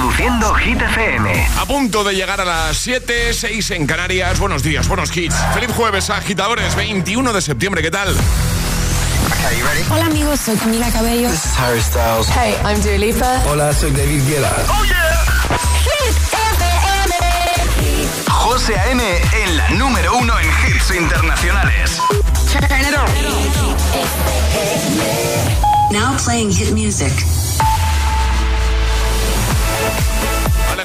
Reproduciendo Hit FM. A punto de llegar a las 7, 6 en Canarias. Buenos días, buenos hits. Feliz jueves, agitadores. 21 de septiembre, ¿qué tal? Hola amigos, soy Camila Cabello. This is Harry Styles. Hey, I'm Dua Lipa. Hola, soy David Guetta. Oh yeah. Hit FM. José A.M. en la número uno en hits internacionales. Now playing hit music.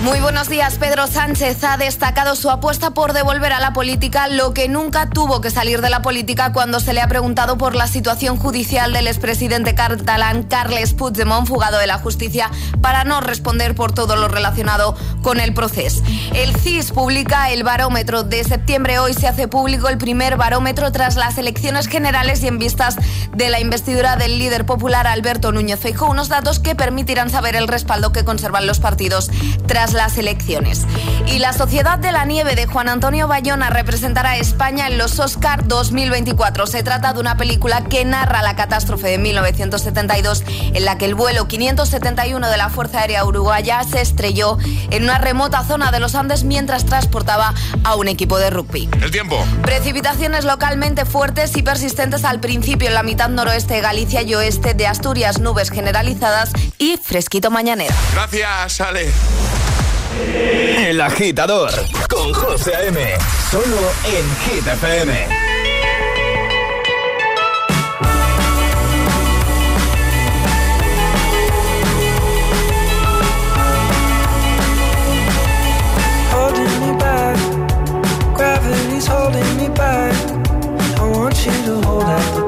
Muy buenos días. Pedro Sánchez ha destacado su apuesta por devolver a la política lo que nunca tuvo que salir de la política cuando se le ha preguntado por la situación judicial del expresidente catalán Carles Puigdemont, fugado de la justicia, para no responder por todo lo relacionado con el proceso. El CIS publica el barómetro de septiembre. Hoy se hace público el primer barómetro tras las elecciones generales y en vistas de la investidura del líder popular Alberto Núñez Feijóo, unos datos que permitirán saber el respaldo que conservan los partidos tras las elecciones. Y la Sociedad de la Nieve de Juan Antonio Bayona representará a España en los Oscar 2024. Se trata de una película que narra la catástrofe de 1972 en la que el vuelo 571 de la Fuerza Aérea Uruguaya se estrelló en una remota zona de los Andes mientras transportaba a un equipo de rugby. El tiempo. Precipitaciones localmente fuertes y persistentes al principio en la mitad noroeste de Galicia y oeste de Asturias, nubes generalizadas y fresquito mañanero. Gracias, Ale. El agitador con José A.M. Solo en Hit FM. holding me back. I want you to hold out the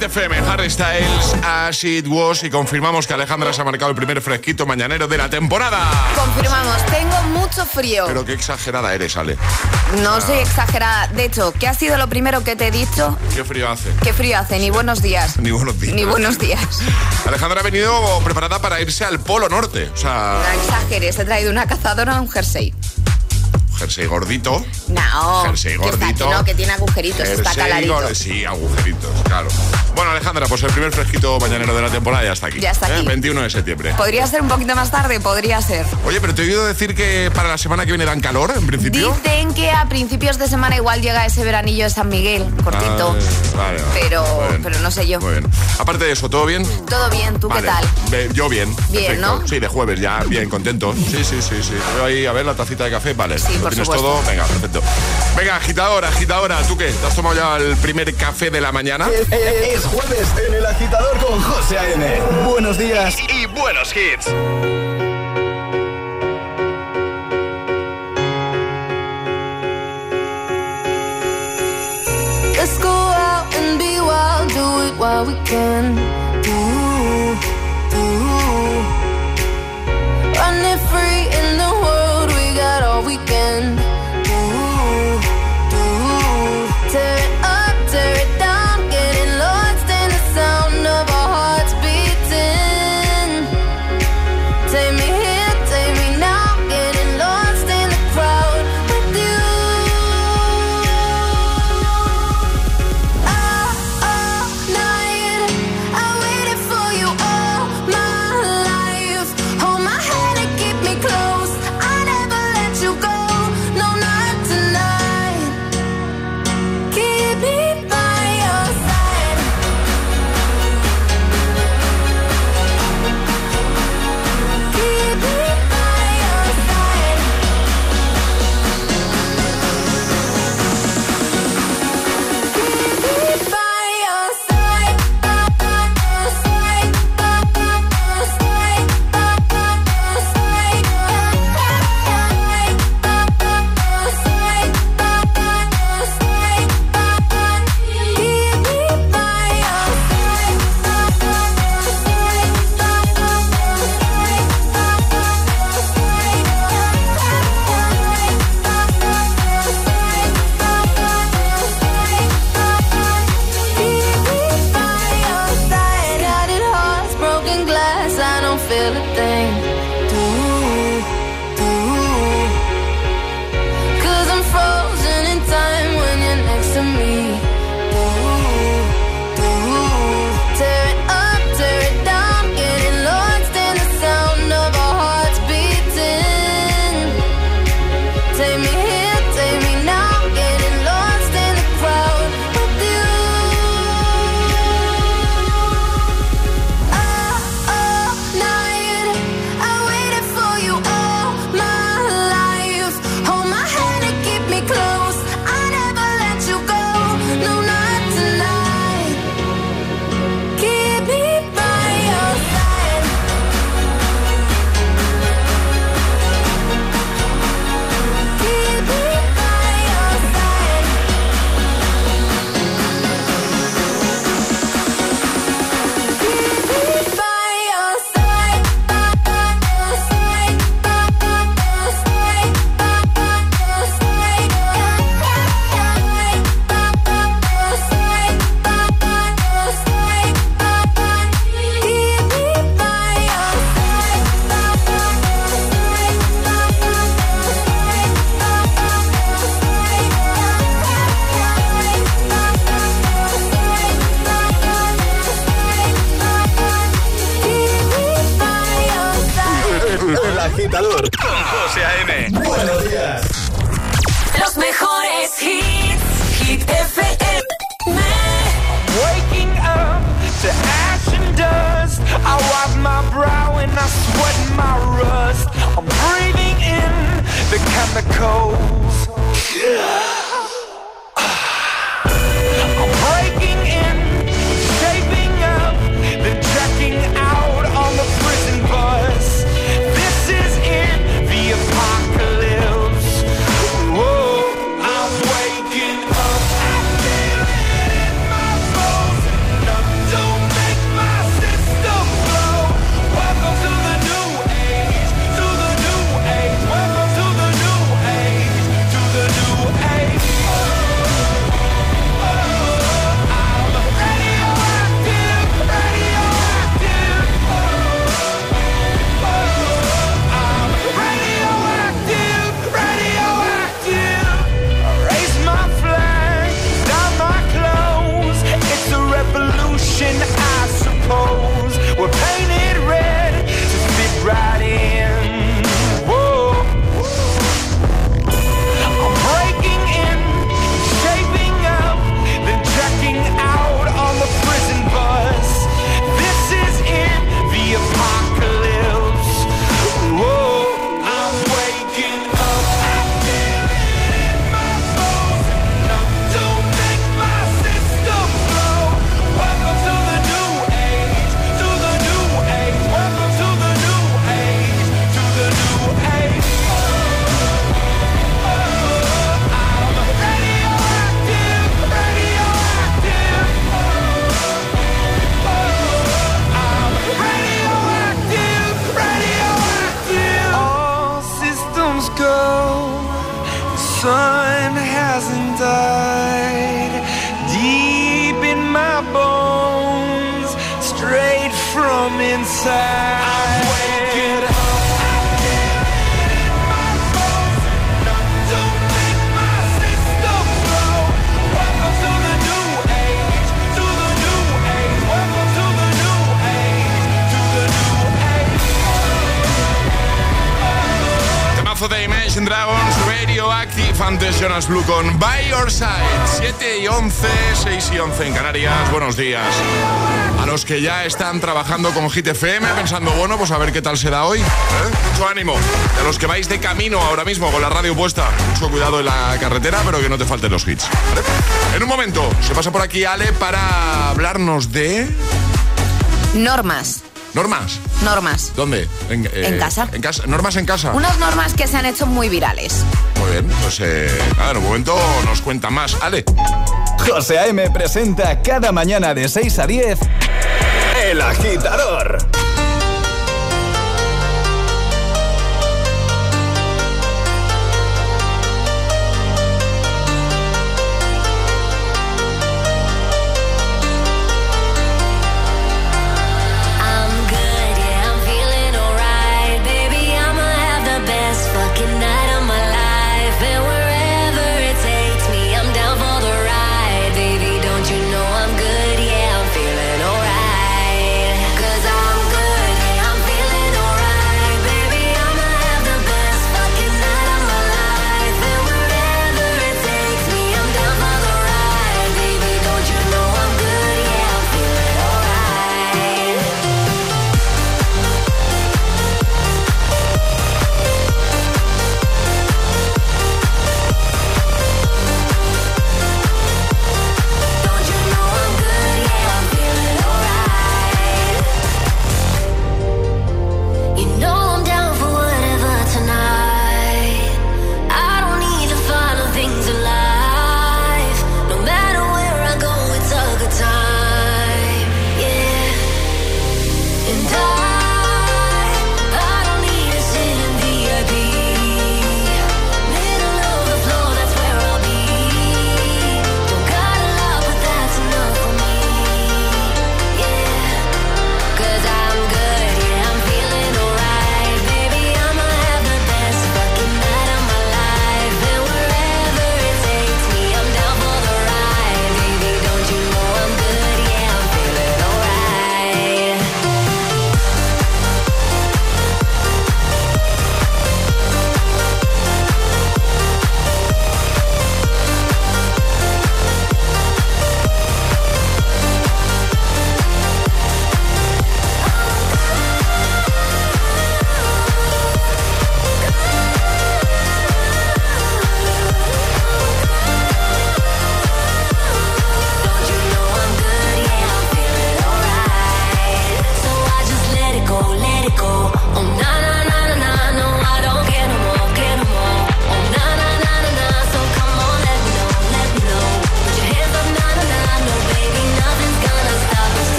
Hit FM, Harry Styles, As It Was, y confirmamos que Alejandra se ha marcado el primer fresquito mañanero de la temporada. Confirmamos, tengo mucho frío. Pero qué exagerada eres, Ale. No soy exagerada. De hecho, ¿qué ha sido lo primero que te he dicho? Qué frío hace. Qué frío hace, ni buenos días. Ni buenos días. Ni buenos días. Alejandra ha venido preparada para irse al Polo Norte. O sea, No exageres, he traído una cazadora, un jersey. Jersey gordito. No. Jersey gordito. que no, que tiene agujeritos, está caladito. Sí, agujeritos, claro. Bueno, Alejandra, pues el primer fresquito mañanero de la temporada ya está aquí. Ya está ¿eh? aquí. 21 de septiembre. ¿Podría ser un poquito más tarde? Podría ser. Oye, pero te he oído decir que para la semana que viene dan calor, en principio. Dicen que a principios de semana igual llega ese veranillo de San Miguel, cortito. Ah, vale, vale. Pero- pero no sé yo. Muy bien. Aparte de eso, ¿todo bien? Todo bien, ¿tú Vale. qué tal? Yo bien. Bien, perfecto. ¿no? Sí, de jueves ya, bien, contento. Sí, sí, sí, sí. Veo ahí, a ver, la tacita de café, vale. Sí, ¿Lo por tienes supuesto. todo? Venga, perfecto. Venga, agitadora, agitadora, ¿tú qué? ¿Te has tomado ya el primer café de la mañana? Es, es- es jueves en el agitador con José A.M. Buenos días y, y buenos hits. Let's go out and be wild, do it while we can. Que ya están trabajando con Hit FM, pensando, bueno, pues a ver qué tal se da hoy. ¿eh? Mucho ánimo. a los que vais de camino ahora mismo con la radio puesta, mucho cuidado en la carretera, pero que no te falten los hits. En un momento, se pasa por aquí Ale para hablarnos de... Normas. ¿Normas? Normas. ¿Dónde? En, eh, casa. En casa. ¿Normas en casa? Unas normas que se han hecho muy virales. Muy bien, pues eh, nada, en un momento nos cuenta más. Ale. José A.M. presenta cada mañana de 6 a 10 El Agitador.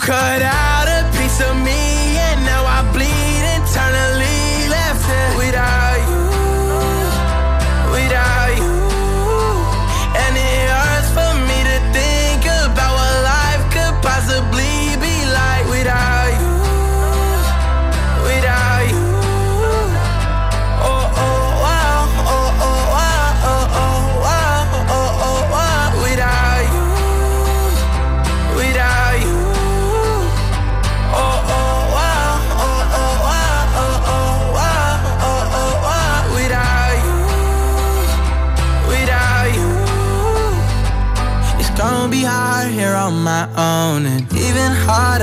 cut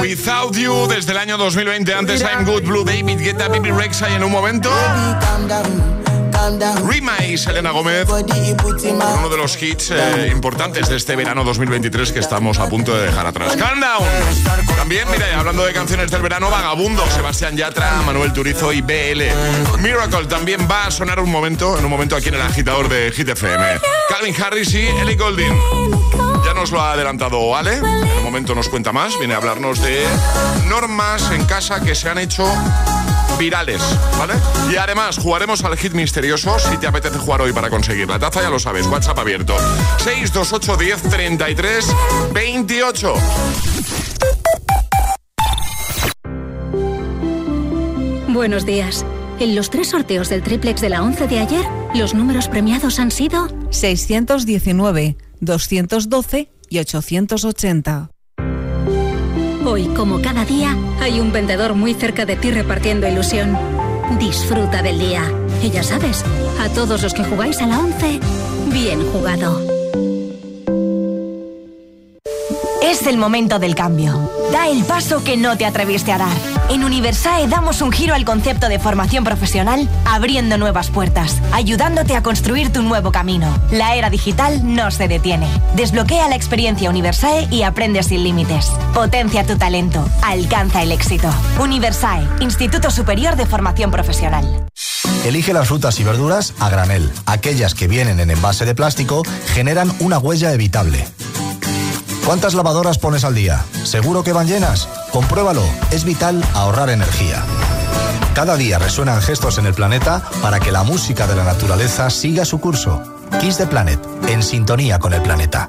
Without You, desde el año 2020. Antes I'm Good, Blue David, Guetta, Bibi Rexa y en un momento... Rima y Selena Gómez, uno de los hits eh, importantes de este verano 2023 que estamos a punto de dejar atrás. Calm down. También, mira, hablando de canciones del verano, Vagabundo, Sebastián Yatra, Manuel Turizo y BL. Miracle también va a sonar un momento, en un momento aquí en el agitador de Hit FM. Calvin Harris y Ellie Goulding. Ya nos lo ha adelantado Ale, en un momento nos cuenta más, viene a hablarnos de normas en casa que se han hecho virales, ¿vale? Y además jugaremos al hit misterioso si te apetece jugar hoy para conseguir la taza, ya lo sabes, WhatsApp abierto. 628 10 33 28. Buenos días. En los tres sorteos del triplex de la 11 de ayer, los números premiados han sido 619, 212 y 880. Hoy, como cada día, hay un vendedor muy cerca de ti repartiendo ilusión. Disfruta del día. Y ya sabes, a todos los que jugáis a la 11, bien jugado. Es el momento del cambio. Da el paso que no te atreviste a dar. En Universae damos un giro al concepto de formación profesional, abriendo nuevas puertas, ayudándote a construir tu nuevo camino. La era digital no se detiene. Desbloquea la experiencia Universae y aprende sin límites. Potencia tu talento. Alcanza el éxito. Universae, Instituto Superior de Formación Profesional. Elige las frutas y verduras a granel. Aquellas que vienen en envase de plástico generan una huella evitable. ¿Cuántas lavadoras pones al día? ¿Seguro que van llenas? Compruébalo, es vital ahorrar energía. Cada día resuenan gestos en el planeta para que la música de la naturaleza siga su curso. Kiss the Planet, en sintonía con el planeta.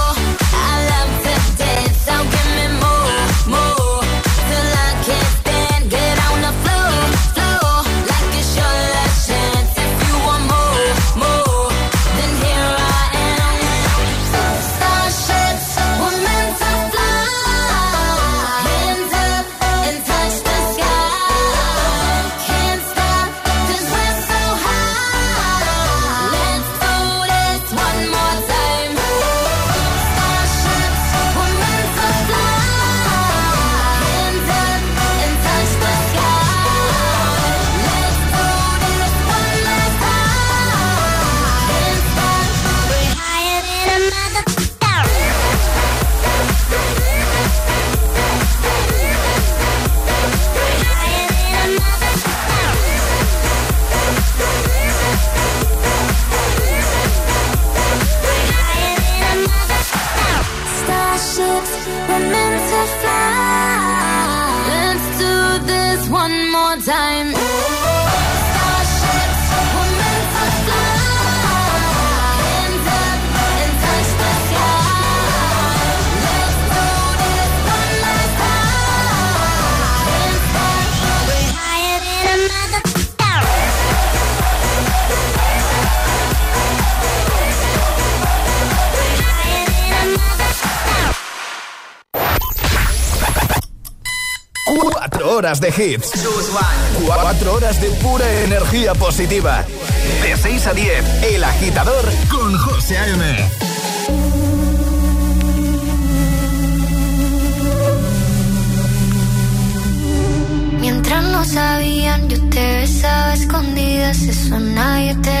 Horas de hits. 4 horas de pura energía positiva. De 6 a 10, El Agitador con José A.M. Mientras no sabían, yo te besaba escondidas. Eso nadie te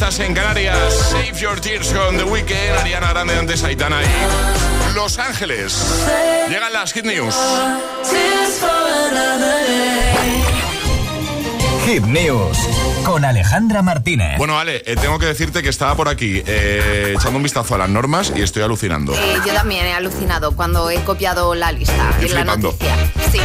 Estás en Canarias. Save Your Tears con The Weeknd, Ariana Grande antes Aitana y Los Ángeles. Llegan las Hit News. Hit News con Alejandra Martínez. Bueno, Ale, eh, tengo que decirte que estaba por aquí eh, echando un vistazo a las normas y estoy alucinando. Eh, yo también he alucinado cuando he copiado la lista Y en la flipando. noticia. Sí.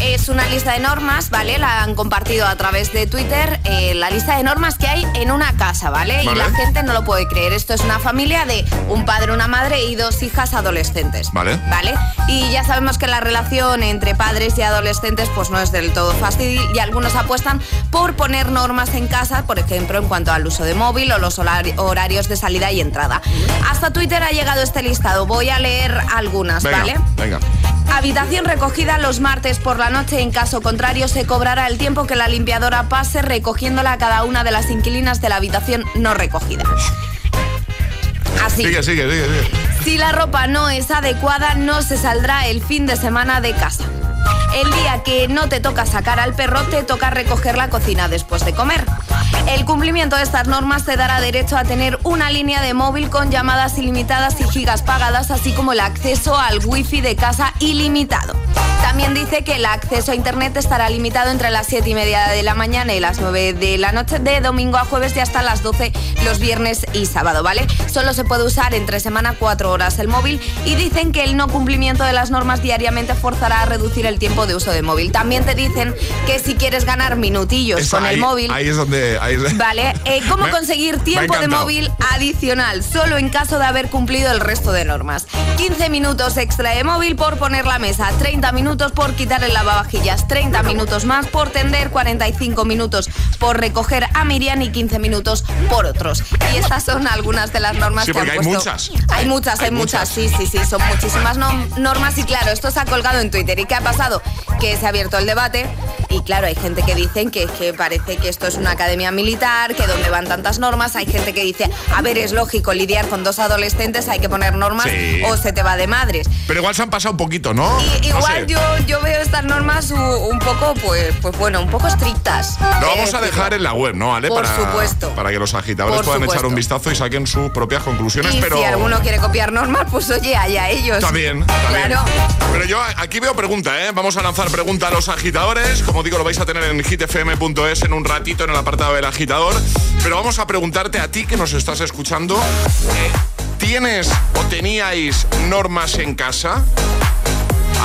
Es una lista de normas, ¿vale? La han compartido a través de Twitter. eh, la lista de normas que hay en una casa, ¿vale? Y la gente no lo puede creer. Esto es una familia de un padre, una madre y dos hijas adolescentes. Vale. ¿Vale? Y ya sabemos que la relación entre padres y adolescentes pues no es del todo fácil y algunos apuestan por poner normas en casa, por ejemplo, en cuanto al uso de móvil o los horari- horarios de salida y entrada. Hasta Twitter ha llegado este listado. Voy a leer algunas, Venga, ¿vale? venga. Habitación recogida los martes por la noche. En caso contrario, se cobrará el tiempo que la limpiadora pase recogiéndola a cada una de las inquilinas de la habitación no recogida. Así. Sigue, sigue, sigue, sigue. Si la ropa no es adecuada, no se saldrá el fin de semana de casa. El día que no te toca sacar al perro, te toca recoger la cocina después de comer. El cumplimiento de estas normas te dará derecho a tener una línea de móvil con llamadas ilimitadas y gigas pagadas, así como el acceso al wifi de casa ilimitado. También dice que el acceso a internet estará limitado entre las 7 y media de la mañana y las 9 de la noche, de domingo a jueves y hasta las 12 los viernes y sábado, ¿vale? Solo se puede usar entre semana 4 horas el móvil y dicen que el no cumplimiento de las normas diariamente forzará a reducir el tiempo de uso de móvil. También te dicen que si quieres ganar minutillos Esa- con ahí, el móvil... Ahí es donde. ahí es- Vale, eh, ¿cómo Me- conseguir tiempo de móvil adicional? Solo en caso de haber cumplido el resto de normas. 15 minutos extra de móvil por poner la mesa, 30 minutos por quitar el lavavajillas, 30 minutos más por tender, 45 minutos por recoger a Miriam y 15 minutos por otros. Y estas son algunas de las normas Sí, que han hay puesto. muchas. Hay muchas, hay, Hay muchas, sí, sí, sí, son muchísimas nom- normas y claro, esto se ha colgado en Twitter. ¿Y qué ha pasado? Que se ha abierto el debate y claro, hay gente que dicen que, que parece que esto es una academia militar, que donde van tantas normas, hay gente que dice, a ver, es lógico lidiar con dos adolescentes, hay que poner normas Sí. o se te va de madres. Pero igual se han pasado un poquito, ¿no? Y, No igual sé. yo, yo veo estas normas un poco, pues, pues bueno, un poco estrictas. Lo de vamos a dejar en la web, ¿no, Ale? Por para, supuesto. Para que los agitadores Por puedan echar un vistazo y saquen sus propias conclusiones, Y pero. si alguno quiere copiar normas, pues oye, allá ellos. También, también. Claro. Pero yo aquí veo pregunta, ¿eh? Vamos a lanzar pregunta a los agitadores. Como digo, lo vais a tener en hitfm.es en un ratito en el apartado del agitador. Pero vamos a preguntarte a ti que nos estás escuchando. eh, ¿Tienes o teníais normas en casa?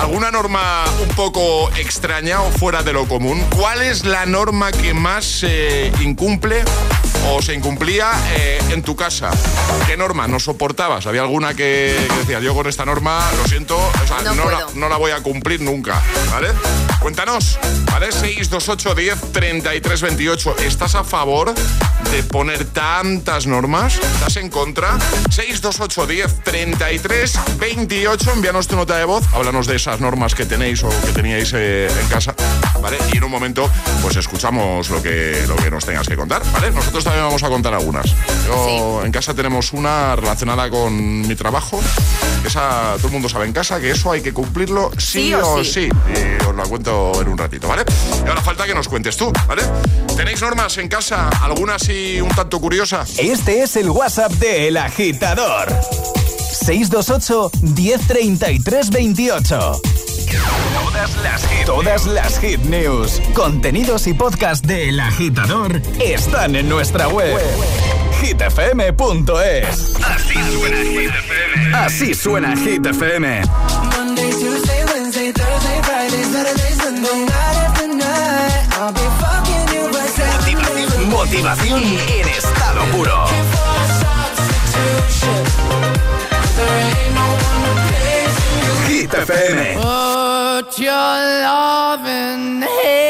¿Alguna norma un poco extraña o fuera de lo común? ¿Cuál es la norma que más se incumple o se incumplía eh, en tu casa? ¿Qué norma no soportabas? ¿Había alguna que, que decías, yo con esta norma, lo siento, o sea, No no, la, no la voy a cumplir nunca, ¿vale? Cuéntanos, ¿vale? 628 10 33 28. ¿Estás a favor de poner tantas normas? ¿Estás en contra? 628 10 33 28. Envíanos tu nota de voz. Háblanos de esas normas que tenéis o que teníais eh, en casa, ¿vale? Y en un momento, pues escuchamos lo que, lo que nos tengas que contar, ¿vale? Nosotros también vamos a contar algunas. Yo en casa tenemos una relacionada con mi trabajo. Esa todo el mundo sabe en casa que eso hay que cumplirlo sí, Sí o sí. sí. Y os la cuento en un ratito, ¿vale? Y ahora falta que nos cuentes tú, ¿vale? ¿Tenéis normas en casa? ¿Alguna así un tanto curiosa? Este es el WhatsApp de El Agitador. 628 1033 28. Todas las hit, todas las hit news, contenidos y podcast de El Agitador están en nuestra web. hitfm.es. Así suena Hit FM. Así suena Hit FM. Monday, Tuesday, Wednesday, Thursday, Friday, Saturday, Sunday, night after night. I'll be fucking you right Motivación, motivación en estado puro. Hit FM. Put your loving hand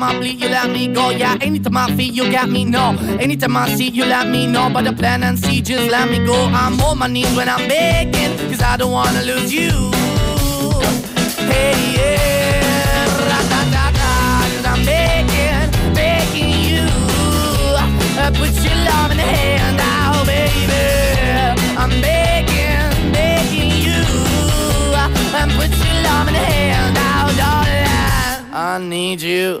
anytime I bleed, you let me go. Yeah, anytime I feel, you got me, no. Anytime I see, you let me know. But the plan and see, just let me go. I'm on my knees when I'm begging, cause I don't wanna lose you. Hey, yeah, ra-da-da-da, cause I'm begging, begging you. Uh, put your love in the hand now, baby. I'm begging, begging you. Uh, put your love in the hand now, darling. I need you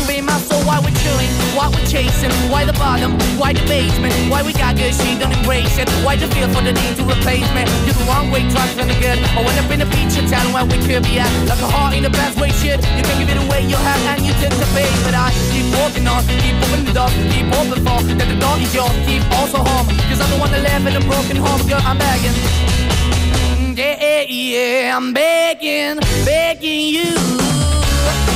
my soul. Why we're chilling, why we're chasing, why the bottom, why the basement, why we got good, she don't embrace it. Why the feel for the need to replace me? You're the wrong way, trying to good. I went up in a feature town where we could be at. Like a heart in the best way, shit. You can give it away, you have, and you tend to pay. But I keep walking on, keep opening the door, keep open for that the door is yours, keep also home. Cause I'm the one that live in a broken home, girl, I'm begging. Yeah, Yeah, yeah, I'm begging, begging you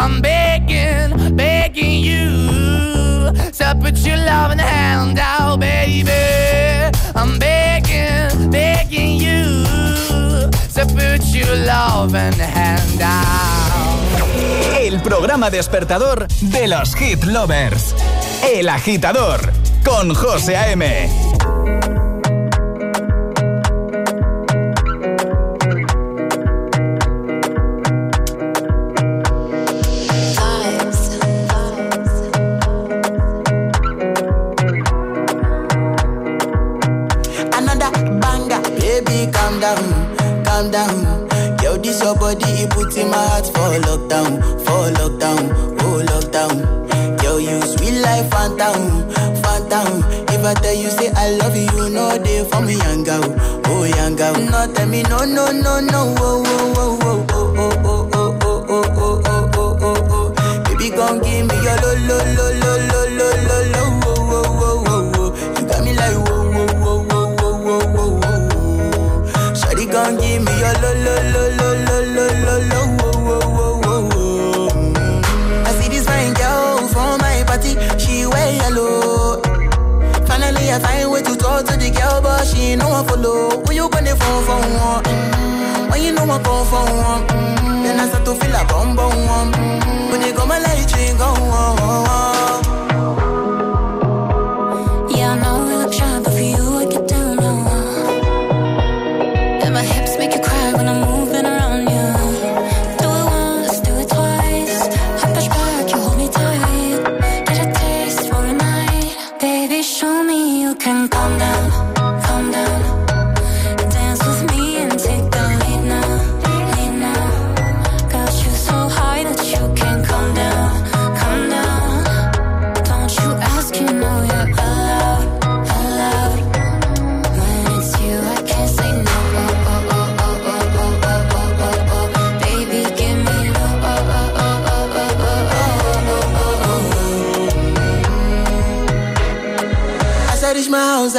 I'm begging, begging you. To put your loving hand out, baby. I'm begging, begging you. To put your loving hand out. El programa despertador de los hit lovers. El agitador con José A.M. calm down, calm down. Yo, this your body, it puts in my heart for lockdown, for lockdown, oh lockdown. Yo, you sweet life, phantom, phantom. If I tell you say I love you, you know they for me, young oh young. No, tell me no, no, no, no, oh, oh, oh, oh, oh, oh, oh, oh, oh, oh, oh, oh, oh, oh, oh. Baby, gon' give me your lo, lo, lo, lo, lo, find way to talk to the girl, but she ain't no one follow. When you gonna phone for one? You know I come for. Then I start to feel a bum bum one. When they go my light, she go on.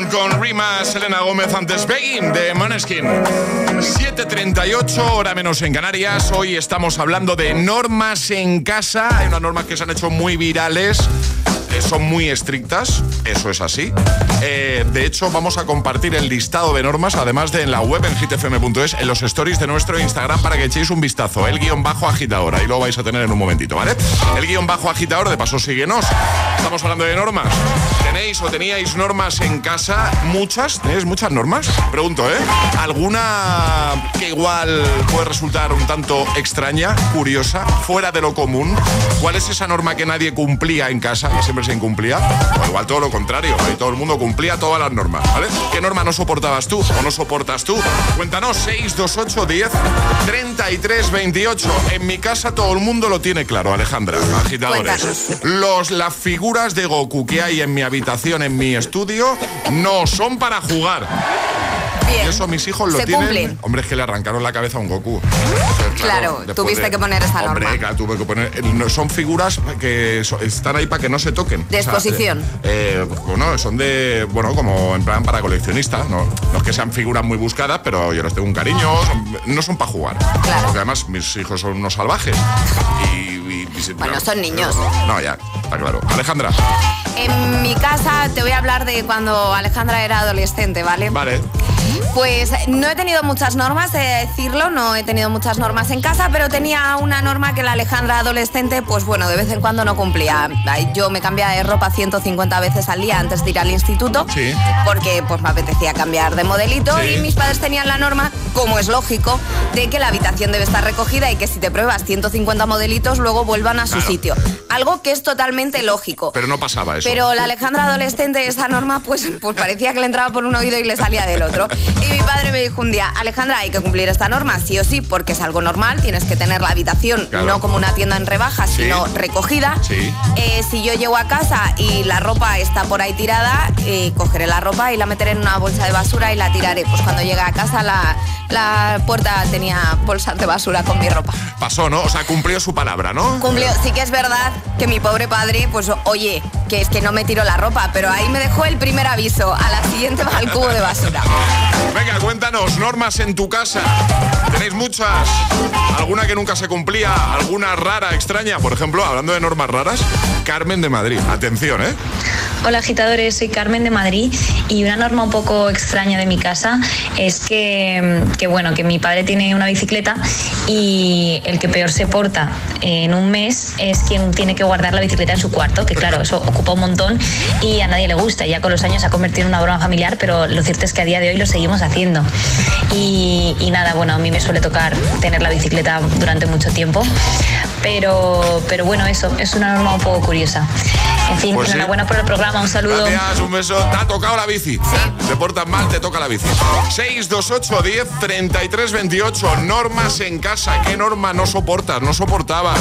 Down con Rima, Selena Gómez antes Begging de Maneskin. 7.38, hora menos en Canarias. Hoy estamos hablando de normas en casa. Hay unas normas que se han hecho muy virales. Eh, Son muy estrictas, eso es así. Eh, de hecho, vamos a compartir el listado de normas, además de en la web en hitfm.es, en los stories de nuestro Instagram para que echéis un vistazo. El guion bajo agitador, ahí lo vais a tener en un momentito, ¿vale? El guion bajo agitador, de paso síguenos. Estamos hablando de normas. ¿Tenéis o teníais normas en casa? ¿Muchas? ¿Tenéis muchas normas? Pregunto, ¿eh? ¿Alguna que igual puede resultar un tanto extraña, curiosa, fuera de lo común? ¿Cuál es esa norma que nadie cumplía en casa, se incumplía? O igual todo lo contrario, ahí todo el mundo cumplía todas las normas, ¿vale? ¿Qué norma no soportabas tú o no soportas tú? Cuéntanos, 628 10 33 28. En mi casa todo el mundo lo tiene claro, Alejandra, agitadores. Los, las figuras de Goku que hay en mi habitación, en mi estudio, no son para jugar. Bien. Eso mis hijos lo Se tienen. cumplen. Hombre, es que le arrancaron la cabeza a un Goku. Claro, tuviste que poner esa Hombre, norma. claro, tuve que poner. eh, Son figuras que so- están ahí para que no se toquen. De O sea, exposición. eh, eh, bueno, son de. Bueno, como en plan para coleccionistas. No, no es que sean figuras muy buscadas, pero yo les tengo un cariño. son- no son para jugar. Claro. Porque además mis hijos son unos salvajes. Y. Bueno, no, son niños. No, ya, está claro. Alejandra, En mi casa te voy a hablar de cuando Alejandra era adolescente, ¿vale? vale. Pues no he tenido muchas normas, he de decirlo, no he tenido muchas normas en casa, pero tenía una norma que la Alejandra adolescente, pues bueno, de vez en cuando no cumplía. Yo me cambiaba de ropa 150 veces al día antes de ir al instituto, Sí. porque pues me apetecía cambiar de modelito Sí. y mis padres tenían la norma, como es lógico, de que la habitación debe estar recogida y que si te pruebas 150 modelitos luego vuelvan a su Claro. sitio. Algo que es totalmente lógico. Pero no pasaba eso. Pero la Alejandra adolescente, esa norma, pues, pues parecía que le entraba por un oído y le salía del otro. Y mi padre me dijo un día, Alejandra, hay que cumplir esta norma, sí o sí, porque es algo normal, tienes que tener la habitación Claro. no como una tienda en rebajas, Sí. sino recogida. Sí. Eh, si yo llego a casa y la ropa está por ahí tirada, eh, cogeré la ropa y la meteré en una bolsa de basura y la tiraré. Pues cuando llegue a casa la, la puerta tenía bolsas de basura con mi ropa. Pasó, ¿no? O sea, cumplió su palabra, ¿no? Cumplió. Sí que es verdad que mi pobre padre, pues oye, que es que no me tiró la ropa, pero ahí me dejó el primer aviso. A la siguiente va al cubo de basura. Venga, cuéntanos, normas en tu casa. ¿Tenéis muchas? ¿Alguna que nunca se cumplía? ¿Alguna rara, extraña? Por ejemplo, hablando de normas raras, Carmen de Madrid. Atención, ¿eh? Hola agitadores, soy Carmen de Madrid y una norma un poco extraña de mi casa es que, que, bueno, que mi padre tiene una bicicleta y el que peor se porta en un mes es quien tiene que guardar la bicicleta en su cuarto, que claro, eso ocupa un montón y a nadie le gusta, ya con los años se ha convertido en una broma familiar, pero lo cierto es que a día de hoy lo seguimos haciendo. Y, y nada, bueno, a mí me suele tocar tener la bicicleta durante mucho tiempo, pero, pero bueno, eso es una norma un poco curiosa. En fin, Pues sí. enhorabuena por el programa, un saludo. Gracias, un beso. Te ha tocado la bici. Te portas mal, te toca la bici. 628 10 33 28. Normas en casa. ¿Qué norma no soportas? ¿No soportabas?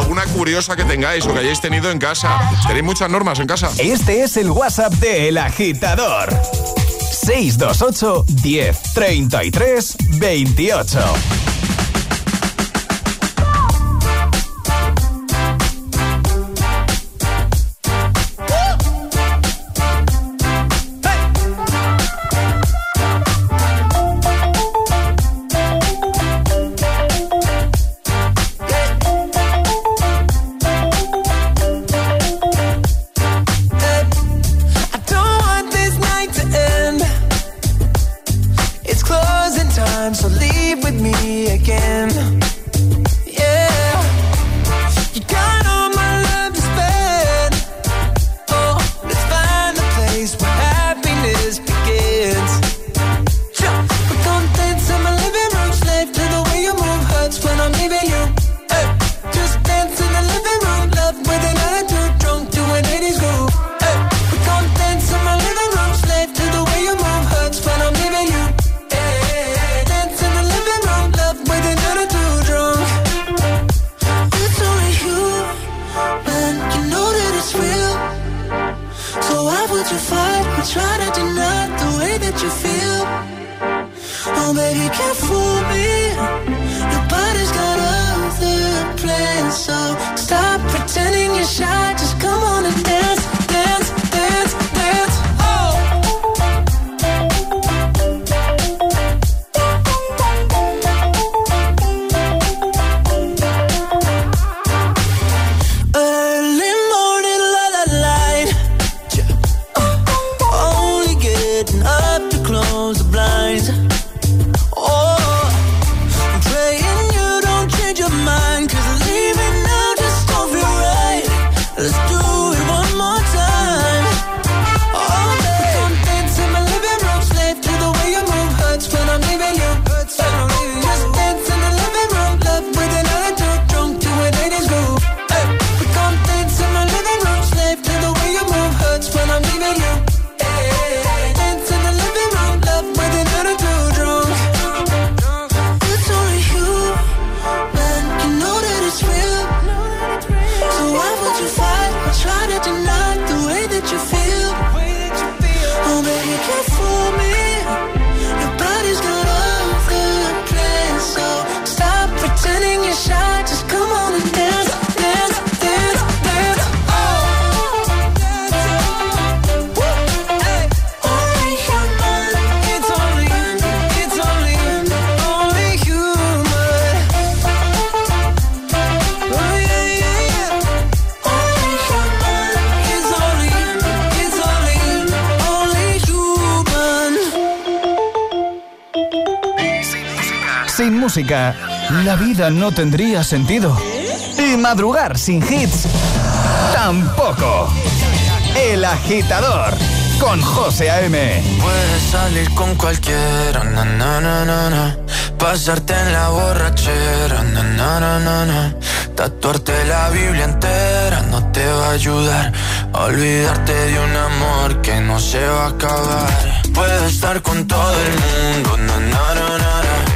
¿Alguna curiosa que tengáis o que hayáis tenido en casa? ¿Tenéis muchas normas en casa? Este es el WhatsApp de El Agitador. 628 10 33 28. Música, la vida no tendría sentido. Y madrugar sin hits, tampoco. El agitador, con José A.M. Puedes salir con cualquiera, na, na, na. Pasarte en la borrachera. Tatuarte la Biblia entera no te va a ayudar. a Olvidarte de un amor que no se va a acabar. Puedes estar con todo el mundo, na, na, na,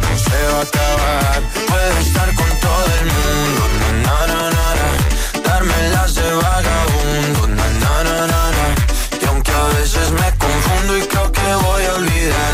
se va a acabar. Puedes estar con todo el mundo, na, na, na, na. Darme las de vagabundo, na, na, na, na, na. Y aunque a veces me confundo y creo que voy a olvidar,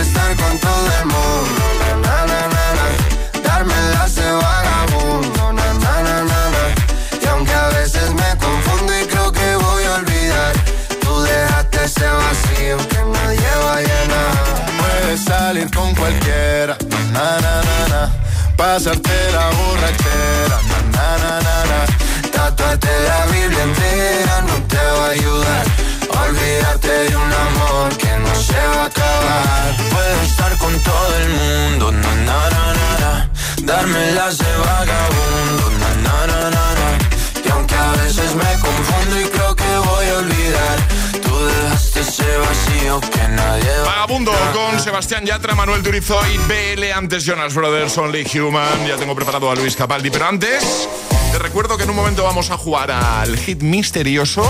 Estar con todo el mundo, na, na, na, na. Darme las de vagabundo, na, na, na, na, na. Y aunque a veces me confundo y creo que voy a olvidar, tú dejaste ese vacío que nadie va a llenar. Puedes salir con cualquiera, na, na, na, na. Pasarte la borrachera, na, na, na, na, na. Tatuarte la Biblia entera no te va a ayudar. Olvidarte de un amor que no se va a acabar. Puedo estar con todo el mundo, na, na, na, na, na. Darme las de vagabundo, na, na, na, na, na. Y aunque a veces me confundo y creo que voy a olvidar, tú dejaste ese vacío que nadie va Vagabundo con Sebastián Yatra, Manuel Turizo y BL. Antes Jonas Brothers, Only Human. Ya tengo preparado a Luis Capaldi, pero antes te recuerdo que en un momento vamos a jugar al hit misterioso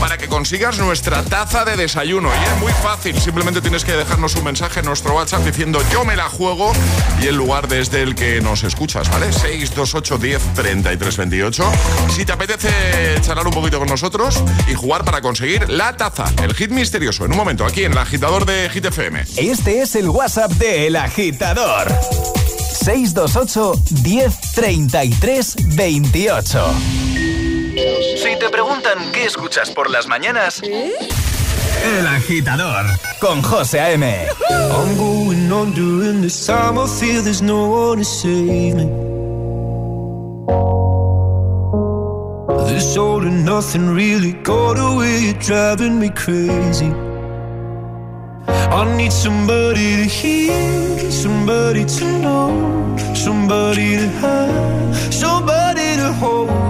para que consigas nuestra taza de desayuno. Y es muy fácil, simplemente tienes que dejarnos un mensaje en nuestro WhatsApp diciendo yo me la juego y el lugar desde el que nos escuchas, ¿vale? 628 10 33 28. Si te apetece charlar un poquito con nosotros y jugar para conseguir la taza, el hit misterioso, en un momento, aquí en el agitador de Hit FM. Este es el WhatsApp de El Agitador. 628 1033 28. Si te preguntan qué escuchas por las mañanas, El Agitador con José A.M. I'm going under and this time I feel there's no one to save me. This all and nothing really got away, you're driving me crazy. I need somebody to hear, somebody to know, somebody to have, somebody to hold.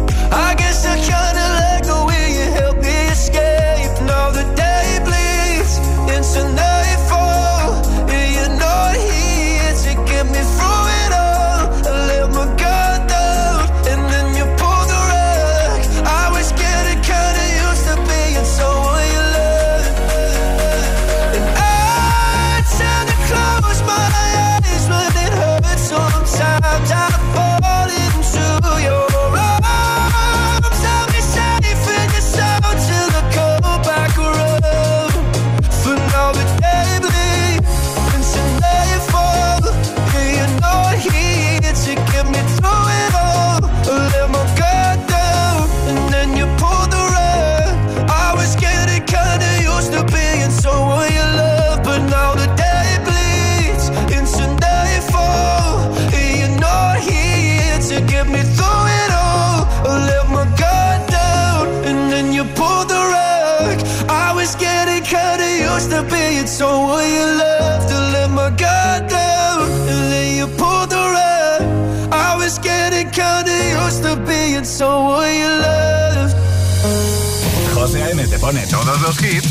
José A.M. te pone todos los hits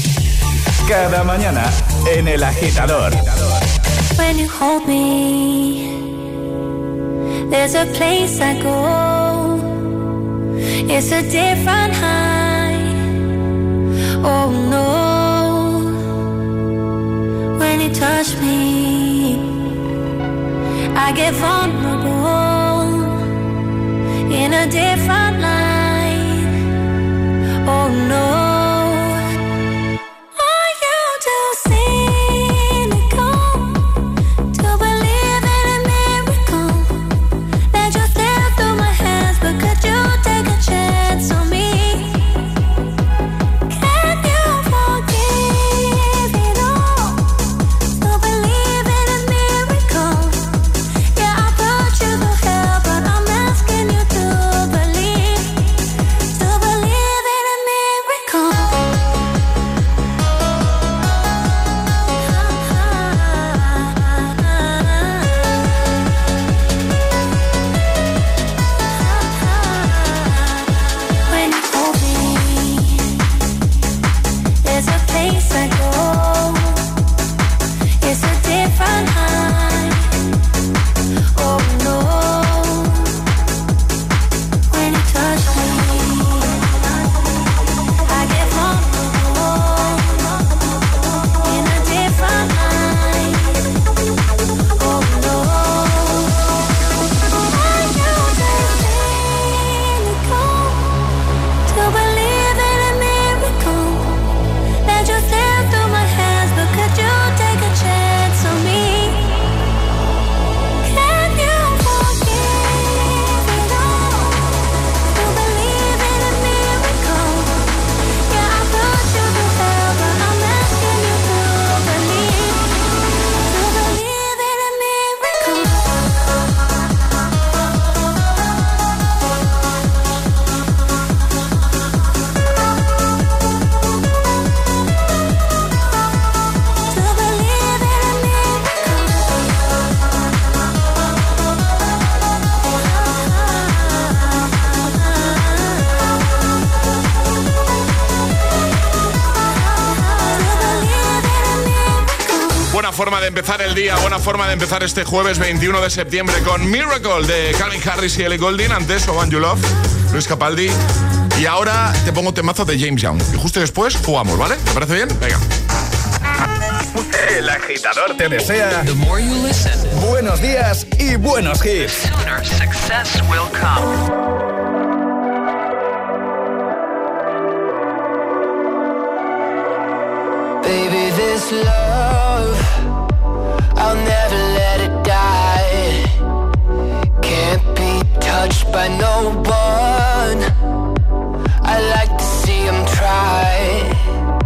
cada mañana en El Agitador. When you hold me, there's a place I go. It's a different high. Oh no. When you touch me, I get vulnerable in a different empezar el día, buena forma de empezar este jueves 21 de septiembre con Miracle de Calvin Harris y Ellie Golding, antes Oban You Love, Luis Capaldi. Y ahora te pongo temazo de James Young. Y justo después jugamos, ¿vale? ¿Te parece bien? Venga. El agitador te desea buenos días y buenos hits. Baby, this love touched by no one. I like to see them try.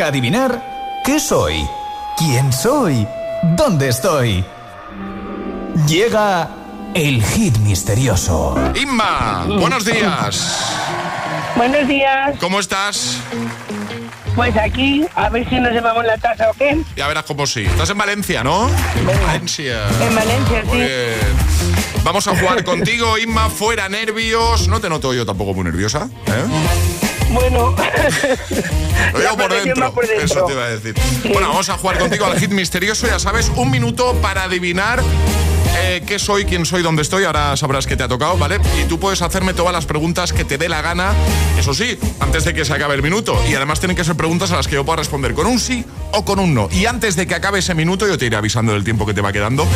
Toca adivinar qué soy, quién soy, dónde estoy. Llega el hit misterioso. Inma, buenos días. Buenos días. ¿Cómo estás? Pues aquí, a ver si nos llevamos la taza o qué. Ya verás cómo sí. Estás en Valencia, ¿no? Valencia. En Valencia, Muy sí. bien. Vamos a jugar contigo, Inma, fuera nervios. No te noto yo tampoco muy nerviosa. ¿eh? Bueno, Lo digo por dentro. va por dentro. Eso te iba a decir. Bueno, vamos a jugar contigo al hit misterioso. Ya sabes, un minuto para adivinar eh, qué soy, quién soy, dónde estoy. Ahora sabrás que te ha tocado, ¿vale? Y tú puedes hacerme todas las preguntas que te dé la gana. Eso sí, antes de que se acabe el minuto. Y además tienen que ser preguntas a las que yo pueda responder con un sí o con un no. Y antes de que acabe ese minuto, yo te iré avisando del tiempo que te va quedando.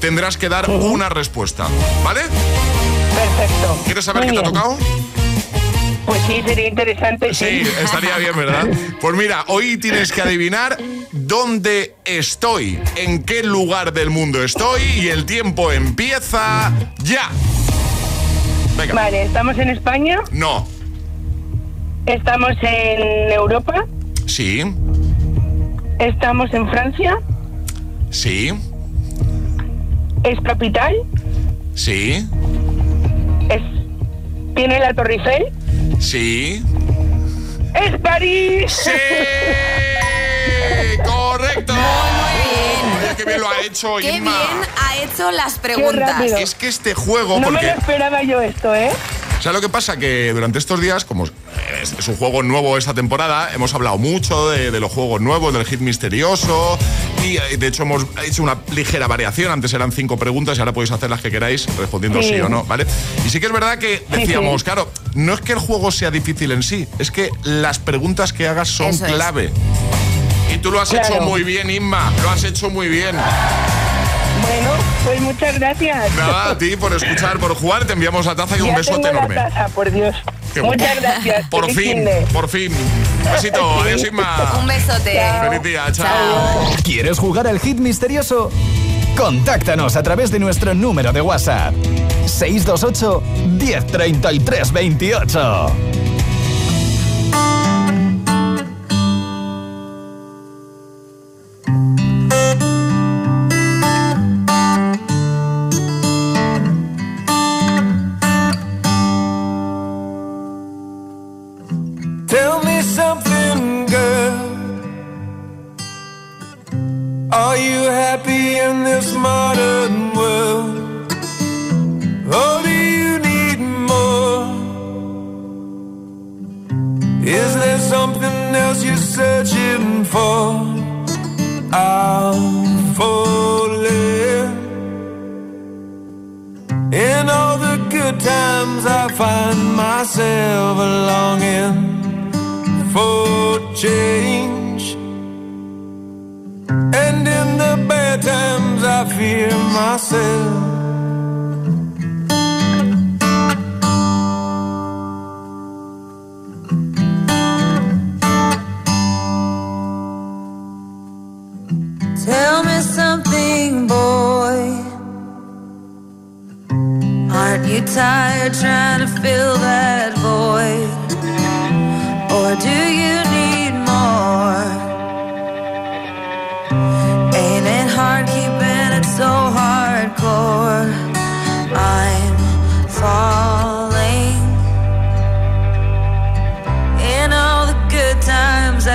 Tendrás que dar una respuesta, ¿vale? Perfecto. ¿Quieres saber Muy qué te ha tocado? Sí, sería interesante. Sí, estaría bien, ¿verdad? Pues mira, hoy tienes que adivinar dónde estoy, en qué lugar del mundo estoy y el tiempo empieza ya. Venga. Vale, estamos en España, No, estamos en Europa, sí, estamos en Francia, sí, es capital, sí, es tiene la Torre Eiffel, sí. es París. ¡Sí! ¡Correcto! Oye, qué bien lo ha hecho Qué Inma. bien ha hecho las preguntas. Es que este juego, No me lo esperaba yo esto, ¿eh? ¿Sabes lo que pasa? Que durante estos días, como es, es un juego nuevo esta temporada, hemos hablado mucho de, de los juegos nuevos, del hit misterioso. Y eh, de hecho hemos hecho una ligera variación. Antes eran cinco preguntas y ahora podéis hacer las que queráis respondiendo sí, Sí. o no, ¿vale? Y sí que es verdad que decíamos, sí. claro, no es que el juego sea difícil en sí, es que las preguntas que hagas son Eso es. clave. Y tú lo has Claro. hecho muy bien, Inma. Lo has hecho muy bien. Bueno, pues muchas gracias. Nada, a ti por escuchar, por jugar. Te enviamos la taza y un Ya besote tengo enorme. la taza, por Dios. Qué Muchas bueno. gracias. Por fin, por fin. Un besito, adiós Inma. Un besote. Feliz día, chao. ¿Quieres jugar al hit misterioso? Contáctanos a través de nuestro número de WhatsApp. 628 1033 28.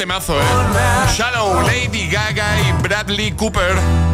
temazo, ¿eh? Shallow, Lady Gaga y Bradley Cooper.